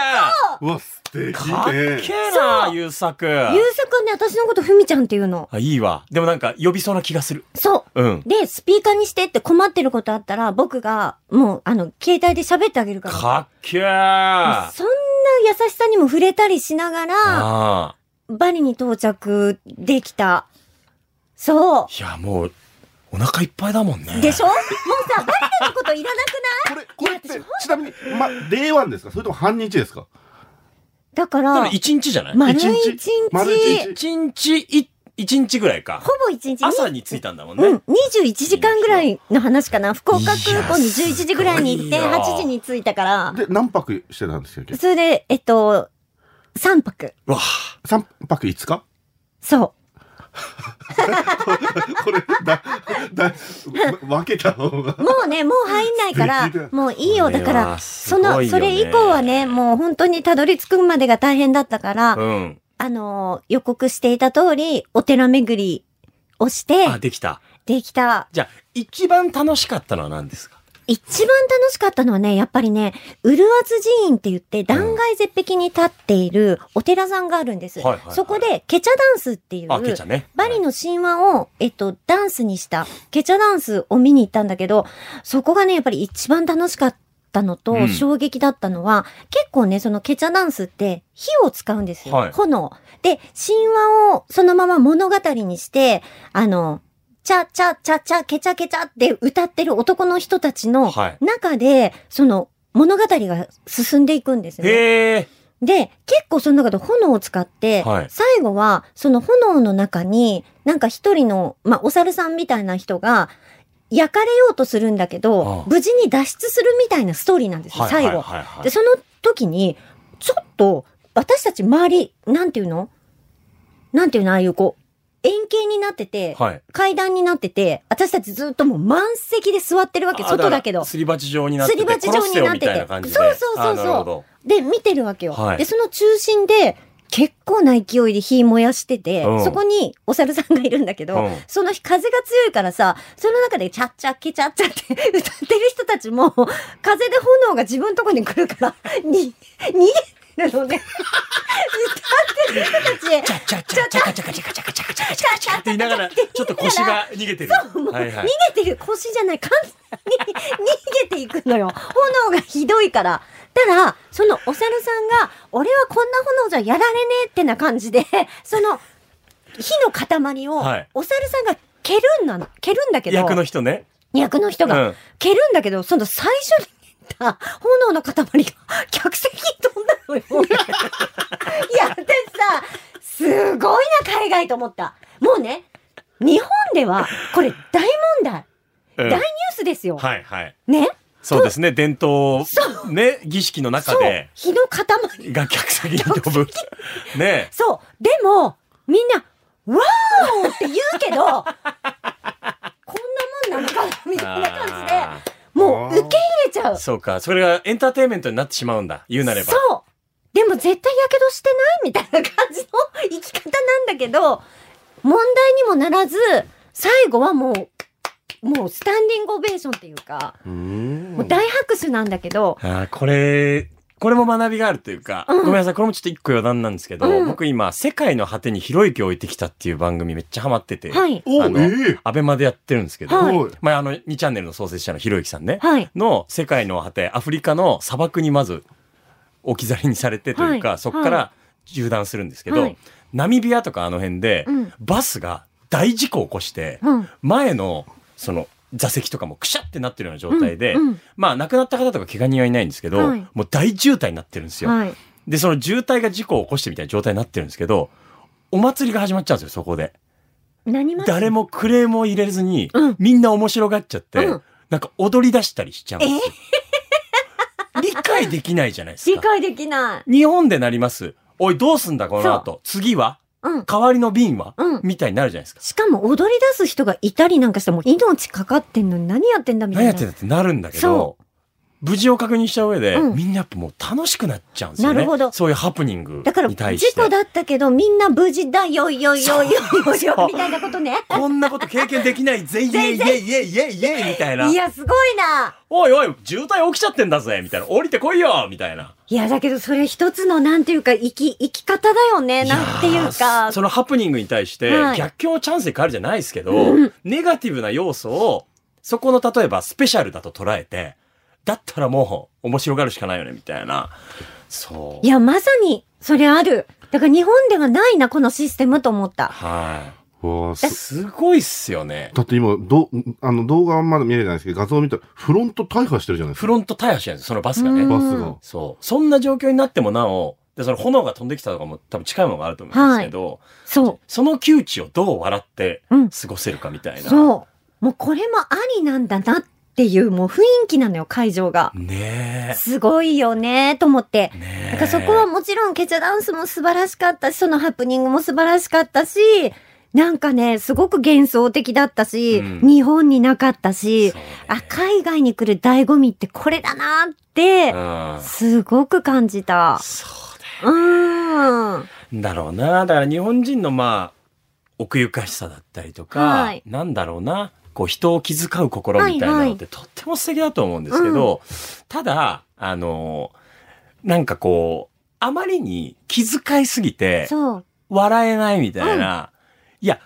ーう。わ、素敵かっね。けえな、優作。ゆうさくんね、私のことふみちゃんって言うの。あ、いいわ。でもなんか呼びそうな気がする。そう。うん。で、スピーカーにしてって困ってることあったら、僕が、もう、あの、携帯で喋ってあげるから。かっけえあそんな優しさにも触れたりしながら、あバリに到着できた。そー。いや、もう、お腹いっぱいだもんね。う。でしょ？もうさ、バリのこといらなくない？これ、これって、ちなみに、ま、令和ですか？それとも半日ですか？だか、多分1日じゃない？丸一一日日、丸一日 ?1 日、い1日ぐらいか。ほぼ一日朝に着いたんだもんね。うん、21時間ぐらいの話かな。福岡空港に11時ぐらいに行って、いやすごいよ8時に着いたから。で、何泊してたんですよそれで、えっと、3泊。うわ ?3 泊5日？そ (laughs) これ、だ、だ、分けた方がう。。もうね、もう入んないからもういいよ。だから、すその、それ以降はね、もう本当にたどり着くまでが大変だったから、うん。あの、予告していた通り、お寺巡りをして、あ、できた。できた。じゃあ、一番楽しかったのは何ですか？一番楽しかったのはね、やっぱりね、うるわず寺院って言って、断崖絶壁に立っているお寺さんがあるんです。そこで、ケチャダンスっていう、ね。バリの神話を、えっと、ダンスにした、ケチャダンスを見に行ったんだけど、そこがね、やっぱり一番楽しかったのと、うん衝撃だったのは、結構ね、そのケチャダンスって火を使うんですよ。はい炎。で、神話をそのまま物語にして、あの、チャチャチャチャケチャケチャって歌ってる男の人たちのはい。中で、その物語が進んでいくんですね。で、結構その中で炎を使って、はい。最後はその炎の中に、なんか一人の、まあ、お猿さんみたいな人が、焼かれようとするんだけど、無事に脱出するみたいなストーリーなんですよ、はいはい最後。はいはいで、その時に、ちょっと、私たち周り、なんていうの？なんていうのああいうこう、円形になってて、はい。階段になってて、私たちずっともう満席で座ってるわけ、あ外だけど。すり鉢状になってて。すり鉢状になってて。そうそうそうそう。で、見てるわけよ。はいで、その中心で、結構な勢いで火燃やしてて、うんそこにお猿さんがいるんだけど、うんその日風が強いからさ、その中でチャッチャッケチャッチャって (laughs) 歌ってる人たちも、風で炎が自分のとこに来るから、に、逃げるのね。(laughs) 歌ってる人たち、チャチャチャカチャカチャカチャカチャカチャカチャカチャって言いながら、ちょっと腰が逃げてる。はいはい。逃げてる腰じゃない、完全に逃げていくのよ。炎がひどいから。たら、そのお猿さんが、俺はこんな炎じゃやられねえってな感じで、その火の塊をはい、お猿さんが蹴るんなの、蹴るんだけど、役の人ね。役の人がうん蹴るんだけど、その最初に言った炎の塊が客席に飛んだのよ。(laughs) いや、私さ、すごいな、海外と思った。もうね、日本では、これ大問題。うん大ニュースですよ。はいはい。ね？そうですね。伝統、ね、儀式の中で、。火の塊。が客席に飛ぶ。ねそう。でも、みんな、わーって言うけど、こんなもんなのかなみたいな感じで、ゃうー。そうか。それがエンターテインメントになってしまうんだ。言うなれば。そう。でも絶対やけどしてないみたいな感じの生き方なんだけど、問題にもならず、最後はもう、もうスタンディングオベーションっていうか、うもう大拍手なんだけど、あーこれ、これも学びがあるというか、うん。ごめんなさい、これもちょっと一個余談なんですけど、うん。僕今、世界の果てにひろゆきを置いてきたっていう番組めっちゃハマってて、はい。おあのええ。アベマでやってるんですけど、はい。まあ、あの、2チャンネルの創設者のひろゆきさんね、はい。の世界の果て、アフリカの砂漠にまず置き去りにされてというか、はい。そこから縦断するんですけど、はい。ナミビアとかあの辺で、うん。バスが大事故を起こして、うん。前の、その、座席とかもくしゃってなってるような状態で、うんうんまあ亡くなった方とか怪我人はいないんですけど、はいもう大渋滞になってるんですよ。はい。で、その渋滞が事故を起こしてみたいな状態になってるんですけど、お祭りが始まっちゃうんですよ、そこで。誰もクレームを入れずに、うんみんな面白がっちゃって、うんなんか踊り出したりしちゃうんですよ。理解できないじゃないですか。理解できない。日本でなります。おい、どうすんだ、この後？次は？うん。代わりの瓶は、うんみたいになるじゃないですか。しかも踊り出す人がいたりなんかしても命かかってんのに何やってんだみたいな。何やってんだってなるんだけどそ、無事を確認した上で、うんみんなやっぱもう楽しくなっちゃうんですよね。なるほどそういうハプニングだから、に対して。事故だったけど、みんな無事だよいよいよいよいよいよみたいなことね。こんなこと経験できないぜ、イェイイェイイェイイェイイェイイェイみたいな。いや、すごいな。おいおい、渋滞起きちゃってんだぜみたいな。降りてこいよみたいな。いや、だけどそれ一つのなんていうか、生き、生き方だよね。なんていうやかー。そのハプニングに対して、はい逆境をチャンスに変えるじゃないですけど、うんネガティブな要素を、そこの例えばスペシャルだと捉えて、だったらもう面白がるしかないよね、みたいな。そう。いや、まさに、それある。だから日本ではないな、このシステムと思った。はわあい。すごいっすよね。だって今、ど、あの動画はまだ見れないんですけど、画像を見たら、フロント大破してるじゃないですか。フロント大破してるんですそのバスがね。うんバスが。そう。そんな状況になってもなお、で、その炎が飛んできたとかも多分近いものがあると思うんですけど、そその窮地をどう笑ってうん過ごせるかみたいな。う。そう。もうこれもありなんだなっていうもう雰囲気なのよ、会場が。ねすごいよね、と思って。え。ねえ。だからそこはもちろんケチャダンスも素晴らしかったし、そのハプニングも素晴らしかったし、なんかね、すごく幻想的だったし、うん日本になかったし、ねあ、海外に来る醍醐味ってこれだなって、うん。すごく感じた。そううーん。だよ。だろうな。だから日本人のまあ、奥ゆかしさだったりとか、はいなんだろうな。こう人を気遣う心みたいなのってとっても素敵だと思うんですけど、ただ、あの、なんかこう、あまりに気遣いすぎて。笑えないみたいな、いや、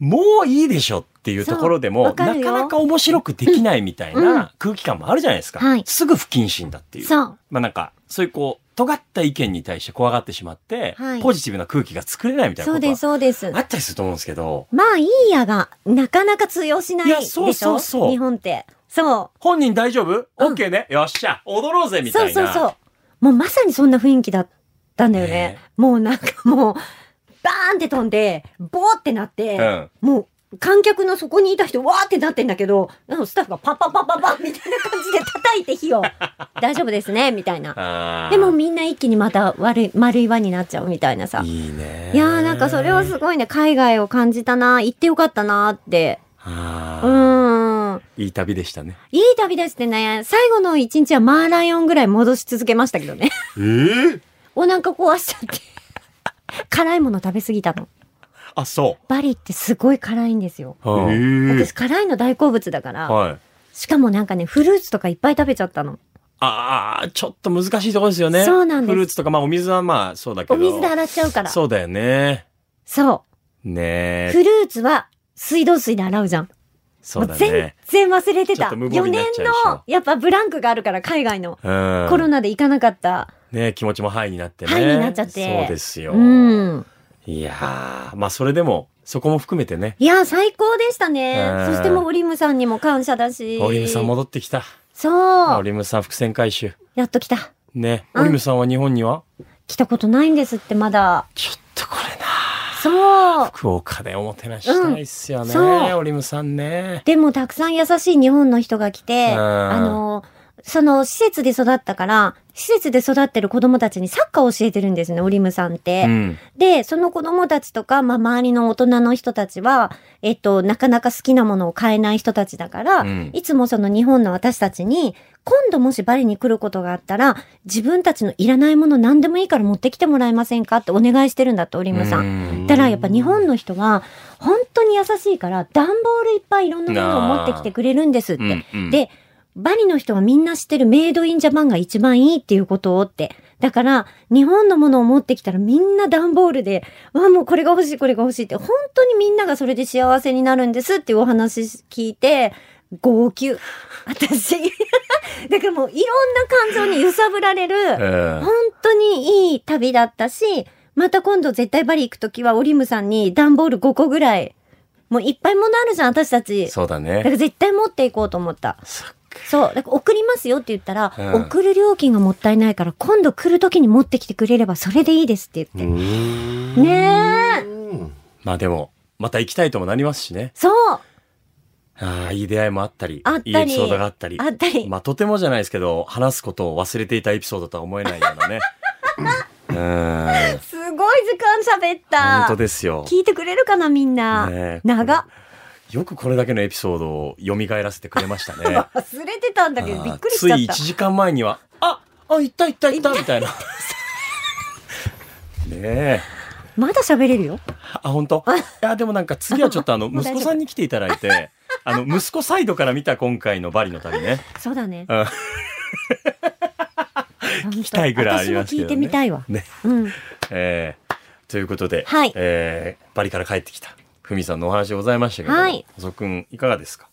もういいでしょっていうところでも、わかなかなか面白くできないみたいうん。な空気感もあるじゃないですか。はい。すぐ不謹慎だっていう。まあなんか、そういうこう、尖った意見に対して怖がってしまって、はいポジティブな空気が作れないみたいなことそうです、そうですはあ。ったりすると思うんですけど、まあ、いいやが、なかなか通用しないいやでしょ？そうそうそう日本って。そう。本人大丈夫？うん ?OK ね、よっしゃ踊ろうぜみたそういな。そうそう。もうまさにそんな雰囲気だったんだよね。ねもうなんかもう、バーンって飛んで、ボーってなって、うんもう観客のそこにいた人、わーってなってんだけど、スタッフがパンパンパンパンパンみたいな感じで叩いて火を、(laughs) 大丈夫ですね、みたいな。でもみんな一気にまた悪い、丸い輪になっちゃうみたいなさ。いいね。いやーなんかそれはすごいね、海外を感じたな、行ってよかったなって。うん。いい旅でしたね。いい旅ですってね。最後の一日はマーライオンぐらい戻し続けましたけどね。えー、お腹壊しちゃって。辛いもの食べ過ぎたの。あ、そバリってすごい辛いんですよ。私辛いの大好物だから。はい。しかもなんかね、フルーツとかいっぱい食べちゃったの。ああ、ちょっと難しいところですよね。そうなんですフルーツとか、まあお水はまあそうだけど。お水で洗っちゃうから。そう。そうだよね。ねえ。フルーツは水道水で洗うじゃん。そうだもう全ね。然忘れてた。ちょっと無防備4年の、やっぱブランクがあるから、海外の。うん。コロナで行かなかった。ね気持ちもハイになってね。ハイになっちゃってそうですよ。うん。いやー、まあそれでも、そこも含めてね。いや、最高でしたねう。んそしてもうオリムさんにも感謝だし。オリムさん戻ってきた。そう。オリムさん伏線回収。やっと来た。ね。うんオリムさんは日本には？来たことないんですって、まだ。ちょっとこれな。そう。福岡でおもてなししたいっすよね。うんそうオリムさんね。でもたくさん優しい日本の人が来て、うんあの、その施設で育ったから、施設で育ってる子供たちにサッカーを教えてるんですね、オリムさんって。うん。で、その子供たちとか、まあ、周りの大人の人たちは、えっと、なかなか好きなものを買えない人たちだから、うんいつもその日本の私たちに、今度もしバリに来ることがあったら、自分たちのいらないもの何でもいいから持ってきてもらえませんかってお願いしてるんだって、オリムさん。うんたらやっぱ日本の人は本当に優しいから段ボールいっぱいいろんなものを持ってきてくれるんですって。うんうんで、バリの人はみんな知ってるメイドインジャパンが一番いいっていうことをって。だから、日本のものを持ってきたらみんな段ボールで、うわ、もうこれが欲しい、これが欲しいって、本当にみんながそれで幸せになるんですっていうお話聞いて、号泣。私。(laughs) だからもういろんな感情に揺さぶられる、うん本当にいい旅だったし、また今度絶対バリ行くときはオリムさんに段ボール5個ぐらい、もういっぱいものあるじゃん、私たち。そうだだからね。絶対持っていこうと思った。そっかそう。だから送りますよって言ったら、うん送る料金がもったいないから、今度来るときに持ってきてくれればそれでいいですってう言って。ねえ。まあでも、また行きたいともなりますしね。そう。ああ、いい出会いもあったり、あったりいいエピソードがあったり。あったりまあとてもじゃないですけど、話すことを忘れていたエピソードとは思えないようなね。(laughs) うん。すごい時間喋った。本当ですよ。聞いてくれるかな、みんな。ねえ長っ。よくこれだけのエピソードを蘇らせてくれましたね。(laughs) 忘れてたんだけど、びっくりしつい1ちゃった。時間前には、ああ、行った行った行ったみたいな。(laughs) ねえ。まだ喋れるよ。あ、本当？いや、でもなんか次はちょっとあの、(laughs) 息子さんに来ていただいて、あの、息子サイドから見た今回のバリの旅ね。そうだね。うん聞聞きたいぐらいありますけどね私も聞いてみたいわ。ね。うん。えーということで、はいえーバリから帰ってきた、ふみさんのお話でございましたけど、はい細くんいかがですか？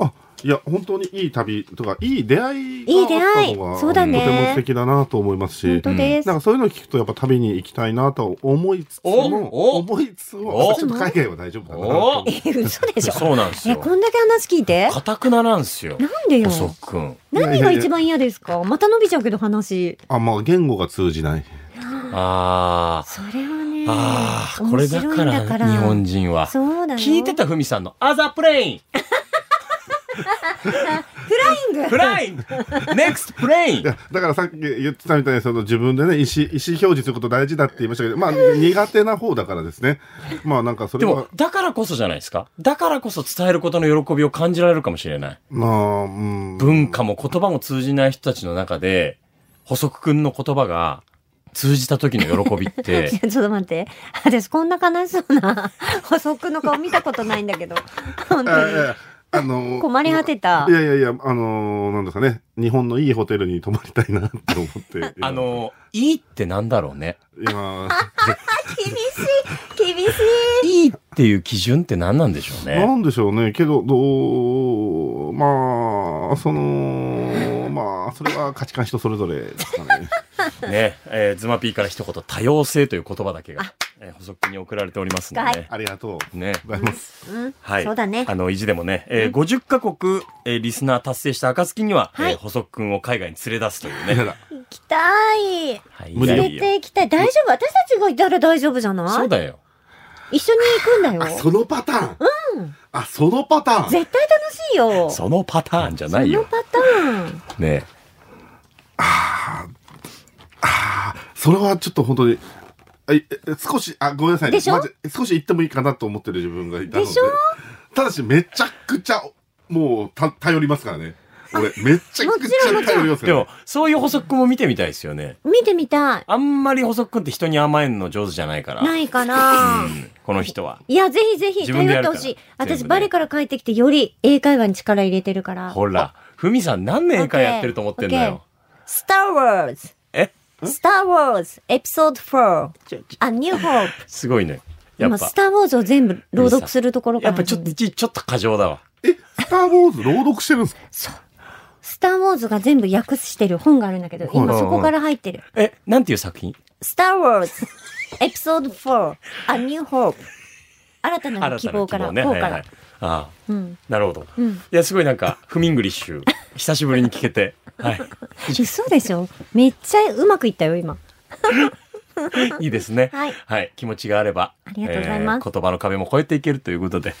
あ、いや、本当にいい旅とか、いい出会いいい出があ会いったのが、そうだねとても素敵だなと思いますし、本当です。なんかそういうのを聞くと、やっぱ旅に行きたいなと思いつつおも、お思いつつも、ちょっと海外は大丈夫かなと。え、嘘でしょ？そうなんですえ、よこんだけ話聞いてかたくななんですよなんでよ？細くん何が一番嫌ですか？また伸びちゃうけど話。あ、まあ言語が通じない。あそれはねあ。ああ、これだか面白いんだからら日本人は。そうだよ聞いてたふみさんのアザプレインFlying flying Next plane いや、だからさっき言ってたみたいに、その自分でね、意思、意思表示すること大事だって言いましたけど、まあ、苦手な方だからですね。(laughs) まあ、なんかそれはでも、、だからこそじゃないですか？だからこそ伝えることの喜びを感じられるかもしれない。まあ、うん。文化も言葉も通じない人たちの中で、補足くんの言葉が通じた時の喜びって、(laughs) やちょっと待って。私こんな悲しそうな (laughs) 補足の顔見たことないんだけど。本当に。あのー困り果てたい。やいやいや、あのーなんですかね。日本のいいホテルに泊まりたいなって思って。(laughs) あの、いいってなんだろうね。今、厳しい。厳しい。いいっていう基準って何なんでしょうなね。んでしょうね。けど、どう、まあ、その、まあ、それは価値観人それぞれですかね。(laughs) ね、えーズマピーから一言、多様性という言葉だけが、えー補足に送られておりますので、ありがとうね。ございます。うん。はい。そうだね。あの、意地でもね、えー50カ国、えーリスナー達成した暁には、はいえー補足くんを海外に連れ出すというね。行きたい。はい、連れて行きたい。大丈夫？私たちがいたら大丈夫じゃない？そうだよ。一緒に行くんだあ、よ。そのパターン。うん。あ、そのパターン。絶対楽しいよ。そのパターンじゃないよ。そのパターン。ね。それはちょっと本当に、え少し、あ、ごめんなさいね。でしょ？少し言ってもいいかなと思ってる自分がいたので。でしょ？ただし、めちゃくちゃ、もう、た、頼りますからね。俺、めちゃくちゃ頼りますよ、でも、そういう補足くんも見てみたいですよね。見てみたい。あんまり補足くんって人に甘えるの上手じゃないから。ないかなうんこの人は。いや、ぜひぜひ頼ってほしい。私、バリから帰ってきて、より英会話に力入れてるから。ほら、ふみさん何年英会やってると思ってんだよ。スター・ウォーズ。え？スター・ウォーズ、エピソード4。ちょちょ A New Hope。(laughs) すごいね。やっ今、ぱス、ター・ウォーズを全部朗読するところから。やっぱちょっと、ちちょっと過剰だわ。え、スター・ウォーズ朗読してるんですか？そう。スター・ウォーズが全部訳してる本があるんだけど、い今そこから入ってる。え、なんていう作品？スター・ウォーズ、エピソード4、A New Hope。新たなる希望から、ね。4からはいはい。。ああ、うん。なるほど。うん。いや、すごいなんか、フミングリッシュ、久しぶりに聞けて。はい。(laughs) 嘘でしょ？めっちゃうまくいったよ、今。(laughs) (laughs) いいですね。はい気持ちがあれば。ありがとうございますえー言葉の壁も越えていけるということで、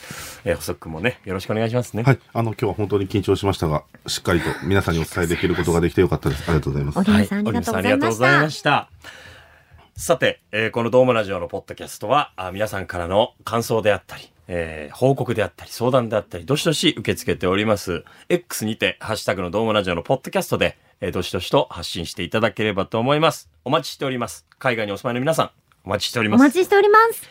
えー、細くんもね、よろしくお願いしますね。はい。あの、今日は本当に緊張しましたが、しっかりと皆さんにお伝えできることができてよかったです。ありがとうございますはいまさん、ありがとうございましおりまさんありがとうございまた。した。さて、えーこのドームラジオのポッドキャストは、あ皆さんからの感想であったり、えー報告であったり、相談であったり、どしどし受け付けております。X にて、ハッシュタグのドームラジオのポッドキャストで、えーどしどしと発信していただければと思います。お待ちしております。海外にお住まいの皆さん、お待ちしております。お待ちしております。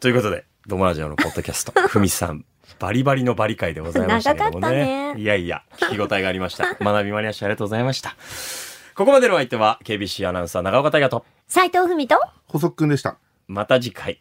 ということで、ドームラジオのポッドキャスト、(laughs) ふみさん、バリバリのバリ会でございましたけども長かったね。ねいやいや、聞き応えがありました。(laughs) 学びまりました。ありがとうございました。ここまでのお相手は、KBC アナウンサー長岡大和と、斉藤文と補足くんでした。また次回。